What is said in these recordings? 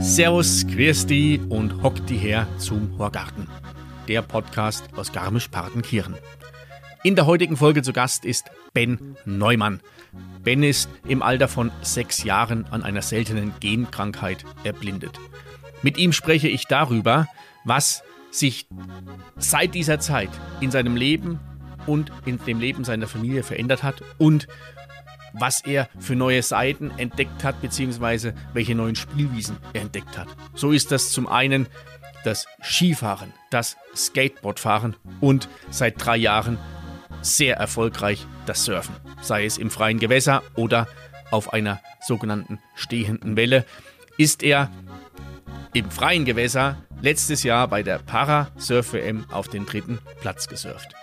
Servus, Quersti und hockt die her zum Horgarten, der Podcast aus Garmisch-Partenkirchen. In der heutigen Folge zu Gast ist Ben Neumann. Ben ist im Alter von sechs Jahren an einer seltenen Genkrankheit erblindet. Mit ihm spreche ich darüber, was sich seit dieser Zeit in seinem Leben und in dem Leben seiner Familie verändert hat und was er für neue Seiten entdeckt hat, beziehungsweise welche neuen Spielwiesen er entdeckt hat. So ist das zum einen das Skifahren, das Skateboardfahren und seit drei Jahren sehr erfolgreich das Surfen, sei es im freien Gewässer oder auf einer sogenannten stehenden Welle, ist er im freien Gewässer letztes Jahr bei der Para-Surf-WM auf den dritten Platz gesurft.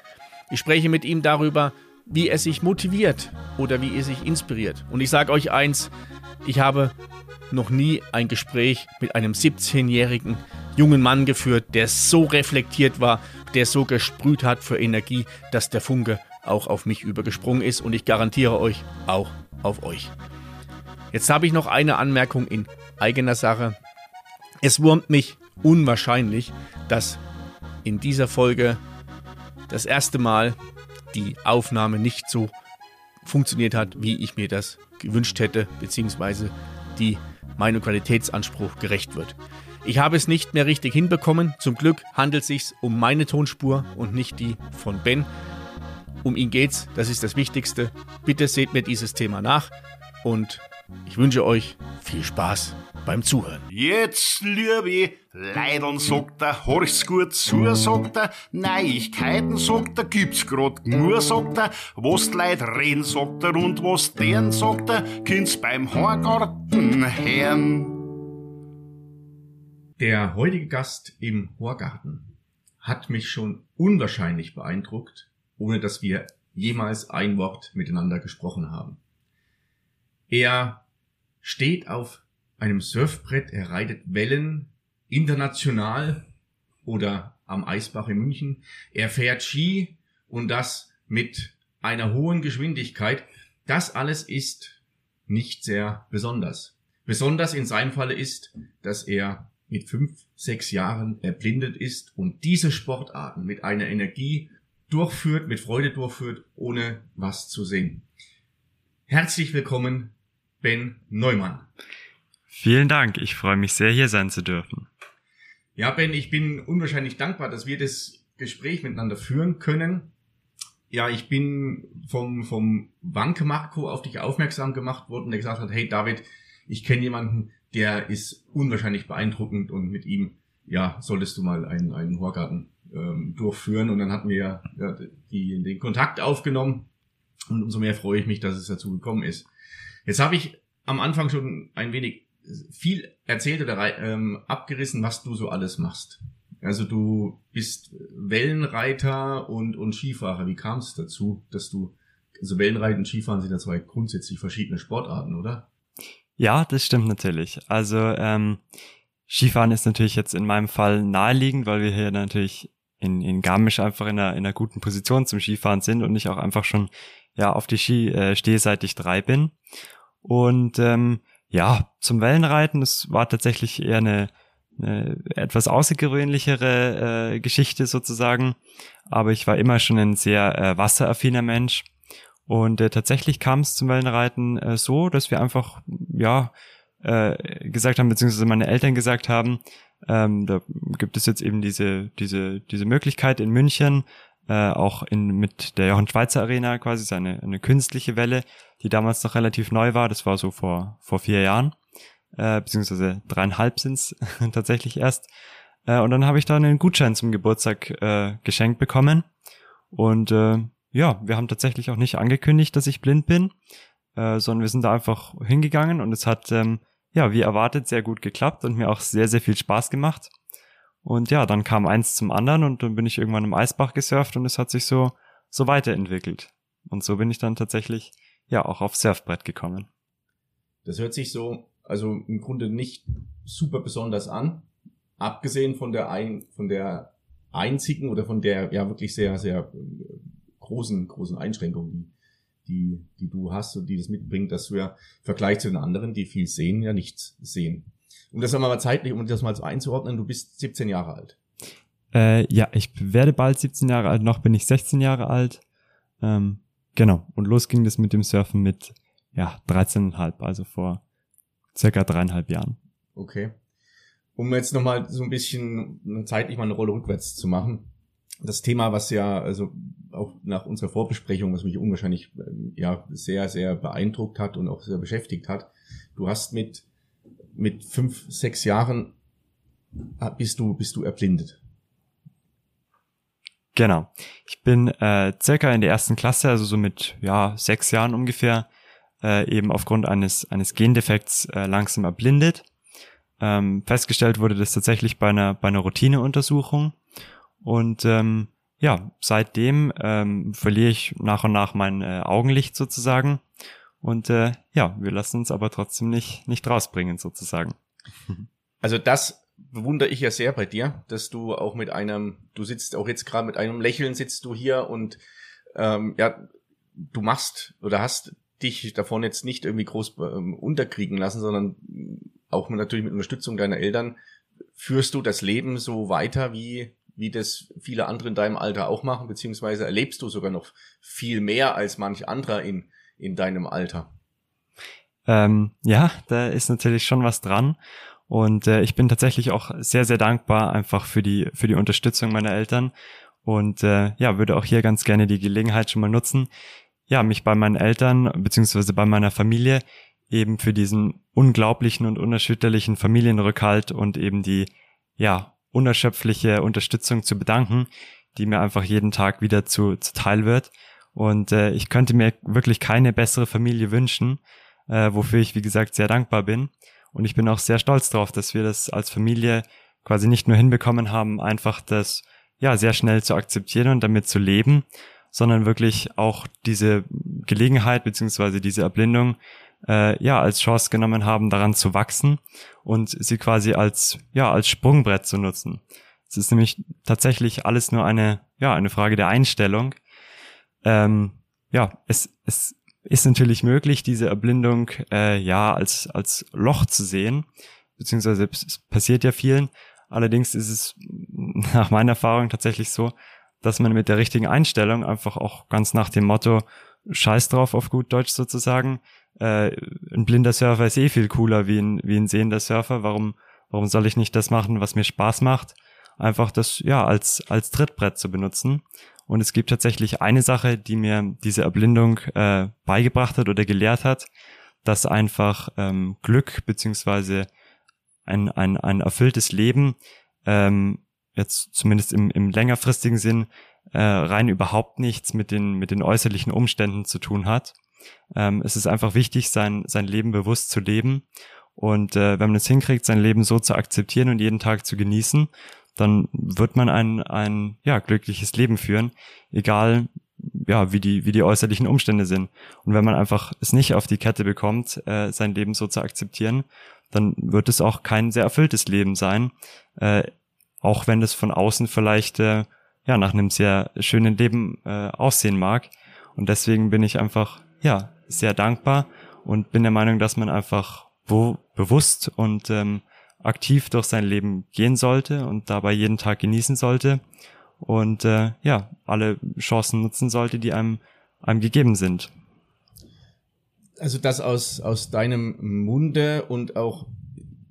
Ich spreche mit ihm darüber, wie er sich motiviert oder wie er sich inspiriert. Und ich sage euch eins, ich habe noch nie ein Gespräch mit einem 17-jährigen jungen Mann geführt, der so reflektiert war, der so gesprüht hat für Energie, dass der Funke auch auf mich übergesprungen ist und ich garantiere euch auch auf euch. Jetzt habe ich noch eine Anmerkung in eigener Sache. Es wurmt mich unwahrscheinlich, dass in dieser Folge das erste Mal die Aufnahme nicht so funktioniert hat, wie ich mir das gewünscht hätte, beziehungsweise die meinem Qualitätsanspruch gerecht wird. Ich habe es nicht mehr richtig hinbekommen. Zum Glück handelt es sich um meine Tonspur und nicht die von Ben. Um ihn geht's, das ist das Wichtigste. Bitte seht mir dieses Thema nach und ich wünsche euch viel Spaß beim Zuhören. Jetzt, liebe Leidern, sagt er, horch's gut zu, sagt er, Neuigkeiten, sagt er, gibt's grad nur, sagt er, was die Leute reden, sagt er, und was deren, sagt er, kind's beim Horgarten hören. Der heutige Gast im Horgarten hat mich schon unwahrscheinlich beeindruckt, ohne dass wir jemals ein Wort miteinander gesprochen haben. Er steht auf einem Surfbrett, er reitet Wellen international oder am Eisbach in München. Er fährt Ski und das mit einer hohen Geschwindigkeit. Das alles ist nicht sehr besonders. Besonders in seinem Falle ist, dass er mit fünf, sechs Jahren erblindet ist und diese Sportarten mit einer Energie durchführt, mit Freude durchführt, ohne was zu sehen. Herzlich willkommen, Ben Neumann. Vielen Dank. Ich freue mich sehr, hier sein zu dürfen. Ja, Ben, ich bin unwahrscheinlich dankbar, dass wir das Gespräch miteinander führen können. Ja, ich bin vom, vom Wanke Marco auf dich aufmerksam gemacht worden, der gesagt hat, hey David, ich kenne jemanden, der ist unwahrscheinlich beeindruckend und mit ihm, ja, solltest du mal einen, einen Horgarten ähm, durchführen. Und dann hatten wir ja, die, den Kontakt aufgenommen und umso mehr freue ich mich, dass es dazu gekommen ist. Jetzt habe ich am Anfang schon ein wenig viel erzählt oder ähm, abgerissen, was du so alles machst. Also du bist Wellenreiter und, und Skifahrer. Wie kam es dazu, dass du, also Wellenreiten und Skifahren sind ja zwei grundsätzlich verschiedene Sportarten, oder? Ja, das stimmt natürlich. Also ähm, Skifahren ist natürlich jetzt in meinem Fall naheliegend, weil wir hier natürlich in, in Garmisch einfach in einer, in einer guten Position zum Skifahren sind und ich auch einfach schon ja auf die Ski äh, stehe, seit ich drei bin. Und ähm, ja, zum Wellenreiten, das war tatsächlich eher eine, eine etwas außergewöhnlichere äh, Geschichte sozusagen. Aber ich war immer schon ein sehr äh, wasseraffiner Mensch. Und äh, tatsächlich kam es zum Wellenreiten äh, so, dass wir einfach, ja, äh, gesagt haben, beziehungsweise meine Eltern gesagt haben, ähm, da gibt es jetzt eben diese, diese, diese Möglichkeit in München, äh, auch in, mit der Johann Schweizer Arena quasi, so eine, eine künstliche Welle, die damals noch relativ neu war. Das war so vor, vor vier Jahren, äh, beziehungsweise dreieinhalb sind's tatsächlich erst. Äh, und dann habe ich da einen Gutschein zum Geburtstag äh, geschenkt bekommen. Und äh, ja, wir haben tatsächlich auch nicht angekündigt, dass ich blind bin, äh, sondern wir sind da einfach hingegangen und es hat, ähm, ja, wie erwartet, sehr gut geklappt und mir auch sehr, sehr viel Spaß gemacht. Und ja, dann kam eins zum anderen und dann bin ich irgendwann im Eisbach gesurft und es hat sich so, so weiterentwickelt. Und so bin ich dann tatsächlich, ja, auch aufs Surfbrett gekommen. Das hört sich so, also im Grunde nicht super besonders an. Abgesehen von der ein, von der einzigen oder von der ja wirklich sehr, sehr äh, großen, großen Einschränkung, die, die, die du hast und die das mitbringt, dass wir im Vergleich zu den anderen, die viel sehen, ja nichts sehen. Um das mal zeitlich, um das mal so einzuordnen, du bist 17 Jahre alt. Äh, ja, ich werde bald 17 Jahre alt, noch bin ich 16 Jahre alt. Ähm, genau. Und los ging das mit dem Surfen mit ja 13,5, also vor circa dreieinhalb Jahren. Okay. Um jetzt nochmal so ein bisschen zeitlich mal eine Rolle rückwärts zu machen das Thema, was ja also auch nach unserer Vorbesprechung, was mich unwahrscheinlich ähm, ja sehr sehr beeindruckt hat und auch sehr beschäftigt hat. Du hast mit mit fünf sechs Jahren ah, bist du bist du erblindet. Genau. Ich bin äh, circa in der ersten Klasse, also so mit ja sechs Jahren ungefähr, äh, eben aufgrund eines eines Gendefekts äh, langsam erblindet. Ähm, festgestellt wurde das tatsächlich bei einer bei einer Routineuntersuchung und ähm, ja, seitdem ähm, verliere ich nach und nach mein äh, Augenlicht sozusagen. Und äh, ja, wir lassen uns aber trotzdem nicht, nicht rausbringen sozusagen. Also das bewundere ich ja sehr bei dir, dass du auch mit einem, du sitzt auch jetzt gerade mit einem Lächeln sitzt du hier und ähm, ja, du machst oder hast dich davon jetzt nicht irgendwie groß ähm, unterkriegen lassen, sondern auch natürlich mit Unterstützung deiner Eltern führst du das Leben so weiter, wie wie das viele andere in deinem Alter auch machen, beziehungsweise erlebst du sogar noch viel mehr als manch anderer in, in deinem Alter? Ähm, ja, da ist natürlich schon was dran. Und äh, ich bin tatsächlich auch sehr, sehr dankbar einfach für die, für die Unterstützung meiner Eltern. Und äh, ja, würde auch hier ganz gerne die Gelegenheit schon mal nutzen, ja, mich bei meinen Eltern beziehungsweise bei meiner Familie eben für diesen unglaublichen und unerschütterlichen Familienrückhalt und eben die, ja, unerschöpfliche Unterstützung zu bedanken, die mir einfach jeden Tag wieder zu, zuteil wird. Und äh, ich könnte mir wirklich keine bessere Familie wünschen, äh, wofür ich, wie gesagt, sehr dankbar bin. Und ich bin auch sehr stolz darauf, dass wir das als Familie quasi nicht nur hinbekommen haben, einfach das ja sehr schnell zu akzeptieren und damit zu leben, sondern wirklich auch diese Gelegenheit beziehungsweise diese Erblindung äh, ja als Chance genommen haben, daran zu wachsen und sie quasi als ja als Sprungbrett zu nutzen. Es ist nämlich tatsächlich alles nur eine ja eine Frage der Einstellung. Ähm, ja, es es ist natürlich möglich, diese Erblindung äh, ja als als Loch zu sehen, beziehungsweise es passiert ja vielen. Allerdings ist es nach meiner Erfahrung tatsächlich so, dass man mit der richtigen Einstellung einfach auch ganz nach dem Motto Scheiß drauf auf gut Deutsch sozusagen äh, ein blinder Surfer ist eh viel cooler wie ein, wie ein sehender Surfer. Warum, warum soll ich nicht das machen, was mir Spaß macht? Einfach das, ja, als, als Trittbrett zu benutzen. Und es gibt tatsächlich eine Sache, die mir diese Erblindung äh, beigebracht hat oder gelehrt hat, dass einfach ähm, Glück beziehungsweise ein, ein, ein erfülltes Leben ähm, jetzt zumindest im, im längerfristigen Sinn äh, rein überhaupt nichts mit den, mit den äußerlichen Umständen zu tun hat, ähm, es ist einfach wichtig, sein, sein Leben bewusst zu leben. Und äh, wenn man es hinkriegt, sein Leben so zu akzeptieren und jeden Tag zu genießen, dann wird man ein, ein ja, glückliches Leben führen, egal ja, wie die, wie die äußerlichen Umstände sind. Und wenn man einfach es nicht auf die Kette bekommt, äh, sein Leben so zu akzeptieren, dann wird es auch kein sehr erfülltes Leben sein, äh, auch wenn es von außen vielleicht äh, ja nach einem sehr schönen Leben äh, aussehen mag. Und deswegen bin ich einfach ja, sehr dankbar und bin der Meinung, dass man einfach wo, bewusst und ähm, aktiv durch sein Leben gehen sollte und dabei jeden Tag genießen sollte und äh, ja, alle Chancen nutzen sollte, die einem, einem gegeben sind. Also das aus, aus deinem Munde und auch,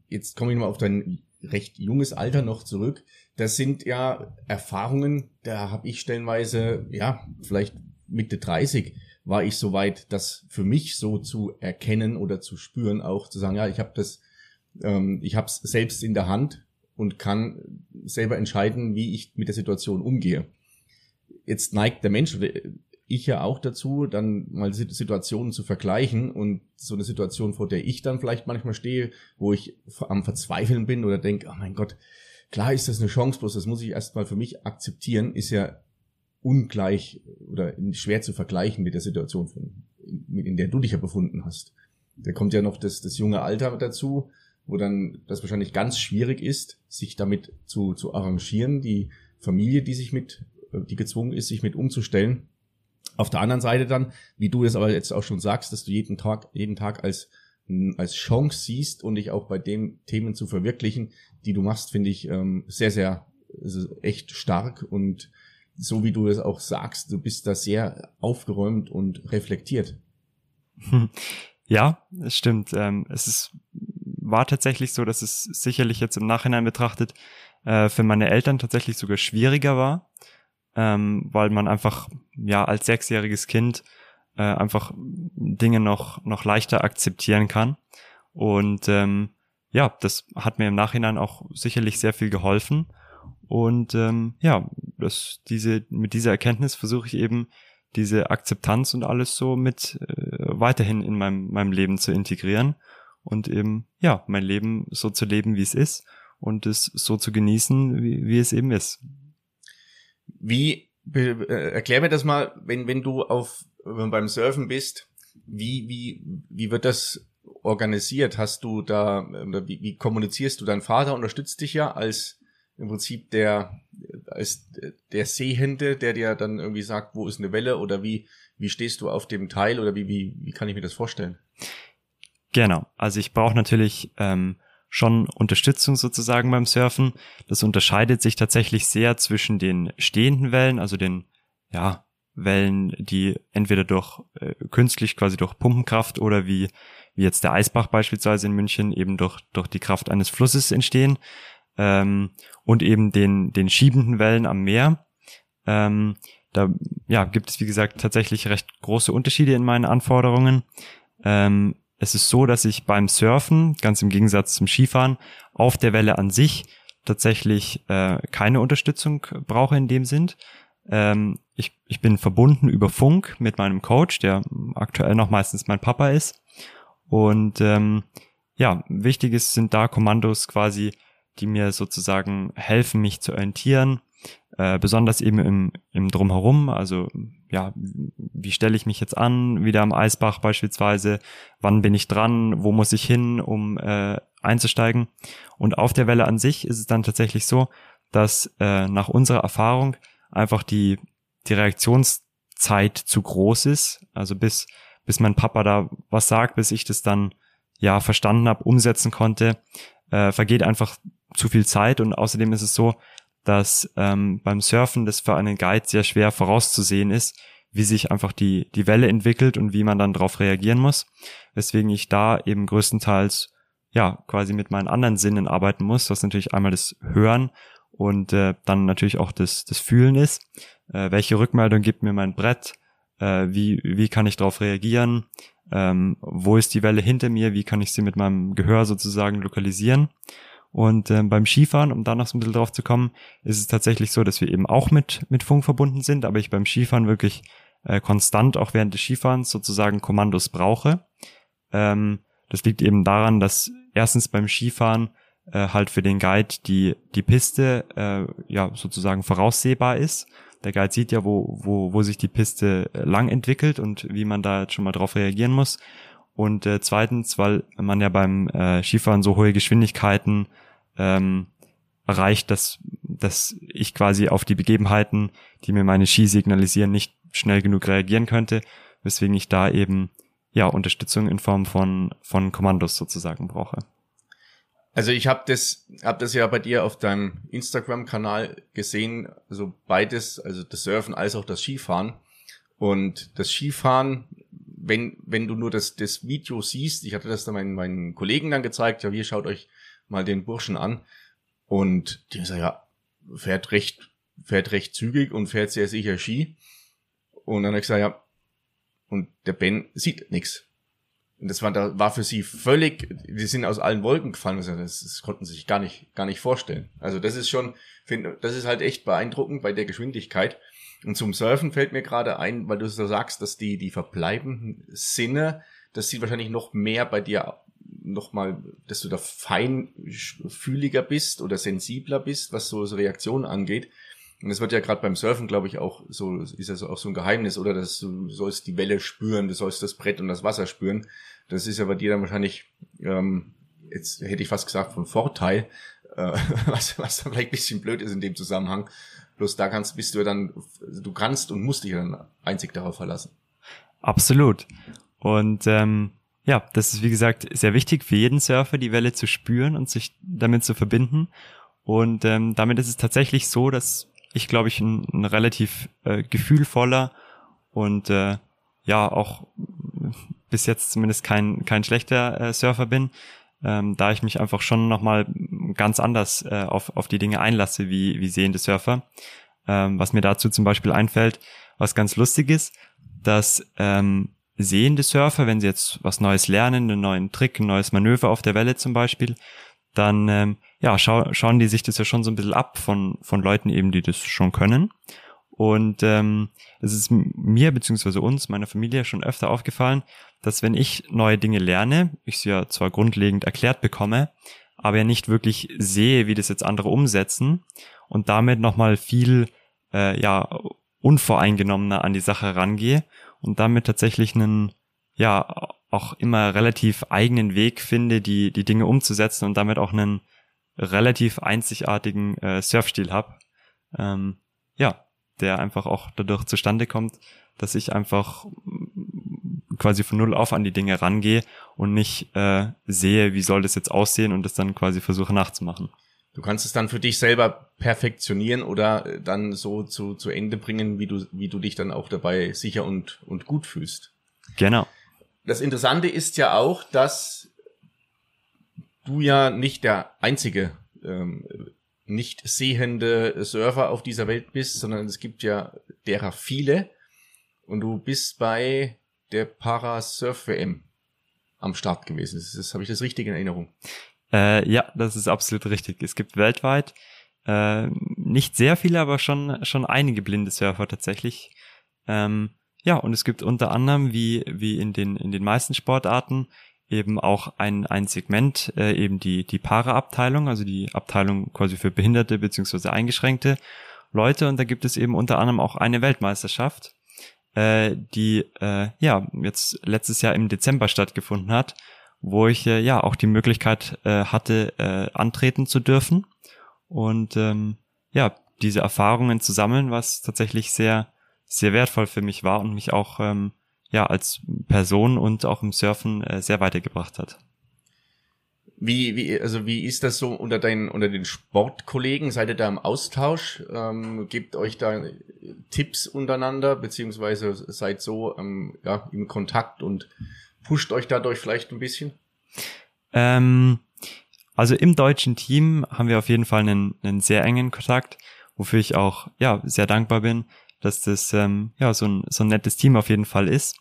jetzt komme ich mal auf dein recht junges Alter noch zurück, das sind ja Erfahrungen, da habe ich stellenweise, ja, vielleicht Mitte 30, war ich soweit, das für mich so zu erkennen oder zu spüren, auch zu sagen, ja, ich habe das, ähm, ich habe es selbst in der Hand und kann selber entscheiden, wie ich mit der Situation umgehe. Jetzt neigt der Mensch, ich ja auch dazu, dann mal Situationen zu vergleichen und so eine Situation, vor der ich dann vielleicht manchmal stehe, wo ich am Verzweifeln bin oder denke, oh mein Gott, klar ist das eine Chance, bloß das muss ich erstmal für mich akzeptieren, ist ja ungleich oder schwer zu vergleichen mit der Situation, in der du dich ja befunden hast. Da kommt ja noch das, das junge Alter dazu, wo dann das wahrscheinlich ganz schwierig ist, sich damit zu, zu arrangieren, die Familie, die sich mit, die gezwungen ist, sich mit umzustellen. Auf der anderen Seite dann, wie du es aber jetzt auch schon sagst, dass du jeden Tag, jeden Tag als, als Chance siehst und dich auch bei den Themen zu verwirklichen, die du machst, finde ich ähm, sehr, sehr echt stark und so wie du es auch sagst, du bist da sehr aufgeräumt und reflektiert. Ja, es stimmt. Ähm, es ist, war tatsächlich so, dass es sicherlich jetzt im Nachhinein betrachtet äh, für meine Eltern tatsächlich sogar schwieriger war, ähm, weil man einfach ja als sechsjähriges Kind äh, einfach Dinge noch noch leichter akzeptieren kann. Und ähm, ja, das hat mir im Nachhinein auch sicherlich sehr viel geholfen. Und ähm, ja, das, diese, mit dieser Erkenntnis versuche ich eben diese Akzeptanz und alles so mit äh, weiterhin in meinem, meinem Leben zu integrieren und eben, ja, mein Leben so zu leben, wie es ist und es so zu genießen, wie, wie es eben ist. Wie, äh, erklär mir das mal, wenn, wenn du auf, wenn beim Surfen bist, wie, wie, wie wird das organisiert? Hast du da, wie, wie kommunizierst du? Dein Vater unterstützt dich ja als im Prinzip der als der Sehende, der dir dann irgendwie sagt, wo ist eine Welle oder wie wie stehst du auf dem Teil oder wie wie wie kann ich mir das vorstellen? Genau, also ich brauche natürlich ähm, schon Unterstützung sozusagen beim Surfen. Das unterscheidet sich tatsächlich sehr zwischen den stehenden Wellen, also den ja Wellen, die entweder durch äh, künstlich quasi durch Pumpenkraft oder wie wie jetzt der Eisbach beispielsweise in München eben durch durch die Kraft eines Flusses entstehen ähm, und eben den, den schiebenden Wellen am Meer. Ähm, da ja, gibt es, wie gesagt, tatsächlich recht große Unterschiede in meinen Anforderungen. Ähm, es ist so, dass ich beim Surfen, ganz im Gegensatz zum Skifahren, auf der Welle an sich tatsächlich äh, keine Unterstützung brauche in dem Sinn. Ähm, ich, ich bin verbunden über Funk mit meinem Coach, der aktuell noch meistens mein Papa ist. Und ähm, ja, wichtig sind da Kommandos quasi die mir sozusagen helfen, mich zu orientieren, äh, besonders eben im, im Drumherum, also ja, wie stelle ich mich jetzt an, wieder am Eisbach beispielsweise, wann bin ich dran, wo muss ich hin, um äh, einzusteigen. Und auf der Welle an sich ist es dann tatsächlich so, dass äh, nach unserer Erfahrung einfach die, die Reaktionszeit zu groß ist, also bis, bis mein Papa da was sagt, bis ich das dann ja verstanden habe, umsetzen konnte, äh, vergeht einfach zu viel Zeit. Und außerdem ist es so, dass ähm, beim Surfen das für einen Guide sehr schwer vorauszusehen ist, wie sich einfach die, die Welle entwickelt und wie man dann darauf reagieren muss. Weswegen ich da eben größtenteils ja quasi mit meinen anderen Sinnen arbeiten muss, was natürlich einmal das Hören und äh, dann natürlich auch das, das Fühlen ist. Äh, welche Rückmeldung gibt mir mein Brett? Äh, wie, wie kann ich darauf reagieren? Ähm, wo ist die Welle hinter mir? Wie kann ich sie mit meinem Gehör sozusagen lokalisieren? Und äh, beim Skifahren, um da noch so ein bisschen drauf zu kommen, ist es tatsächlich so, dass wir eben auch mit, mit Funk verbunden sind, aber ich beim Skifahren wirklich äh, konstant auch während des Skifahrens sozusagen Kommandos brauche. Ähm, das liegt eben daran, dass erstens beim Skifahren äh, halt für den Guide die, die Piste äh, ja sozusagen voraussehbar ist. Der Guide sieht ja, wo, wo, wo sich die Piste äh, lang entwickelt und wie man da jetzt schon mal drauf reagieren muss. Und äh, zweitens, weil man ja beim äh, Skifahren so hohe Geschwindigkeiten ähm, erreicht, dass, dass ich quasi auf die Begebenheiten, die mir meine Ski signalisieren, nicht schnell genug reagieren könnte, weswegen ich da eben ja Unterstützung in Form von von Kommandos sozusagen brauche. Also ich habe das hab das ja bei dir auf deinem Instagram-Kanal gesehen, also beides, also das Surfen als auch das Skifahren. Und das Skifahren, wenn wenn du nur das das Video siehst, ich hatte das dann meinen, meinen Kollegen dann gezeigt, ja, hier schaut euch mal den Burschen an und die sagt, ja, fährt recht, fährt recht zügig und fährt sehr sicher Ski. Und dann habe ich gesagt, ja, und der Ben sieht nichts. Und das war, da war für sie völlig, die sind aus allen Wolken gefallen. Das, das konnten sie sich gar nicht, gar nicht vorstellen. Also das ist schon, finde, das ist halt echt beeindruckend bei der Geschwindigkeit. Und zum Surfen fällt mir gerade ein, weil du so sagst, dass die, die verbleibenden Sinne, das sieht wahrscheinlich noch mehr bei dir nochmal, dass du da feinfühliger bist oder sensibler bist, was so, so Reaktionen angeht. Und das wird ja gerade beim Surfen, glaube ich, auch so, ist ja so auch so ein Geheimnis, oder dass du sollst die Welle spüren, du sollst das Brett und das Wasser spüren. Das ist ja bei dir dann wahrscheinlich, ähm, jetzt hätte ich fast gesagt, von Vorteil, äh, was, was dann vielleicht ein bisschen blöd ist in dem Zusammenhang. Bloß da kannst, bist du dann, du kannst und musst dich dann einzig darauf verlassen. Absolut. Und ähm, ja, das ist wie gesagt sehr wichtig für jeden Surfer, die Welle zu spüren und sich damit zu verbinden. Und ähm, damit ist es tatsächlich so, dass ich, glaube ich, ein, ein relativ äh, gefühlvoller und äh, ja auch bis jetzt zumindest kein kein schlechter äh, Surfer bin, ähm, da ich mich einfach schon nochmal ganz anders äh, auf, auf die Dinge einlasse wie, wie sehende Surfer. Ähm, was mir dazu zum Beispiel einfällt, was ganz lustig ist, dass ähm, sehende Surfer, wenn sie jetzt was Neues lernen, einen neuen Trick, ein neues Manöver auf der Welle zum Beispiel, dann ähm, ja, schau, schauen die sich das ja schon so ein bisschen ab von, von Leuten eben, die das schon können. Und ähm, es ist mir beziehungsweise uns, meiner Familie schon öfter aufgefallen, dass wenn ich neue Dinge lerne, ich sie ja zwar grundlegend erklärt bekomme, aber ja nicht wirklich sehe, wie das jetzt andere umsetzen und damit nochmal viel äh, ja unvoreingenommener an die Sache rangehe und damit tatsächlich einen ja auch immer relativ eigenen Weg finde, die die Dinge umzusetzen und damit auch einen relativ einzigartigen äh, Surfstil habe. Ähm, ja, der einfach auch dadurch zustande kommt, dass ich einfach quasi von null auf an die Dinge rangehe und nicht äh, sehe, wie soll das jetzt aussehen und das dann quasi versuche nachzumachen. Du kannst es dann für dich selber perfektionieren oder äh, dann so zu, zu Ende bringen, wie du, wie du dich dann auch dabei sicher und, und gut fühlst. Genau. Das Interessante ist ja auch, dass du ja nicht der einzige ähm, nicht sehende Surfer auf dieser Welt bist, sondern es gibt ja derer viele. Und du bist bei der Parasurf-WM am Start gewesen. Das, das habe ich das richtig in Erinnerung. Äh, ja, das ist absolut richtig. Es gibt weltweit äh, nicht sehr viele, aber schon schon einige blinde Surfer tatsächlich. Ähm, ja, und es gibt unter anderem wie wie in den in den meisten Sportarten eben auch ein ein Segment äh, eben die die Para-Abteilung, also die Abteilung quasi für Behinderte beziehungsweise eingeschränkte Leute. Und da gibt es eben unter anderem auch eine Weltmeisterschaft äh, die äh, ja jetzt letztes Jahr im Dezember stattgefunden hat, wo ich äh, ja auch die Möglichkeit äh, hatte, äh, antreten zu dürfen und ähm, ja diese Erfahrungen zu sammeln, was tatsächlich sehr sehr wertvoll für mich war und mich auch ähm, ja als Person und auch im Surfen äh, sehr weitergebracht hat. Wie, wie, also wie ist das so unter deinen, unter den Sportkollegen? Seid ihr da im Austausch? Ähm, gebt euch da Tipps untereinander, beziehungsweise seid so ähm, ja, im Kontakt und pusht euch dadurch vielleicht ein bisschen? Ähm, also im deutschen Team haben wir auf jeden Fall einen, einen sehr engen Kontakt, wofür ich auch ja sehr dankbar bin, dass das ähm, ja so ein, so ein nettes Team auf jeden Fall ist.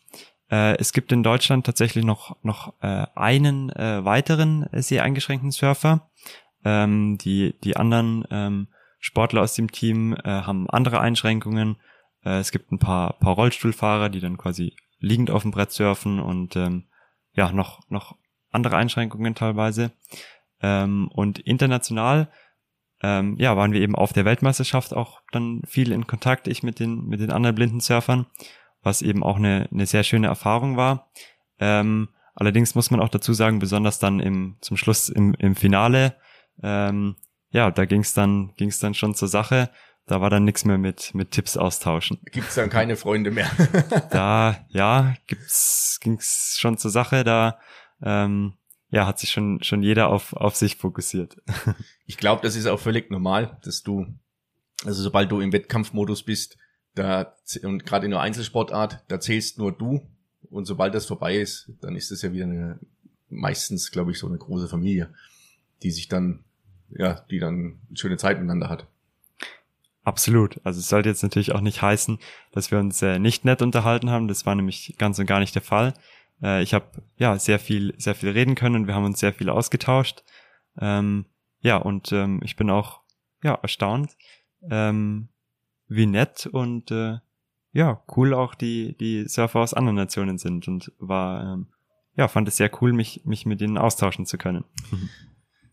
Äh, es gibt in Deutschland tatsächlich noch, noch äh, einen äh, weiteren sehr eingeschränkten Surfer. Ähm, die, die anderen ähm, Sportler aus dem Team äh, haben andere Einschränkungen. Äh, es gibt ein paar, paar Rollstuhlfahrer, die dann quasi liegend auf dem Brett surfen und ähm, ja, noch, noch andere Einschränkungen teilweise. Ähm, und international ähm, ja, waren wir eben auf der Weltmeisterschaft auch dann viel in Kontakt, ich mit den, mit den anderen blinden Surfern was eben auch eine, eine sehr schöne Erfahrung war. Ähm, allerdings muss man auch dazu sagen, besonders dann im zum Schluss im, im Finale, ähm, ja, da ging es dann ging's dann schon zur Sache. Da war dann nichts mehr mit mit Tipps austauschen. Gibt's dann keine Freunde mehr? da ja, gibt's ging's schon zur Sache. Da ähm, ja, hat sich schon schon jeder auf auf sich fokussiert. ich glaube, das ist auch völlig normal, dass du also sobald du im Wettkampfmodus bist, da, und gerade in der Einzelsportart, da zählst nur du. Und sobald das vorbei ist, dann ist das ja wieder eine, meistens, glaube ich, so eine große Familie, die sich dann, ja, die dann eine schöne Zeit miteinander hat. Absolut. Also es sollte jetzt natürlich auch nicht heißen, dass wir uns äh, nicht nett unterhalten haben. Das war nämlich ganz und gar nicht der Fall. Äh, ich habe ja sehr viel, sehr viel reden können und wir haben uns sehr viel ausgetauscht. Ähm, ja, und ähm, ich bin auch ja erstaunt, ähm, wie nett und äh, ja, cool auch die, die Surfer aus anderen Nationen sind und war, ähm, ja, fand es sehr cool, mich, mich mit ihnen austauschen zu können.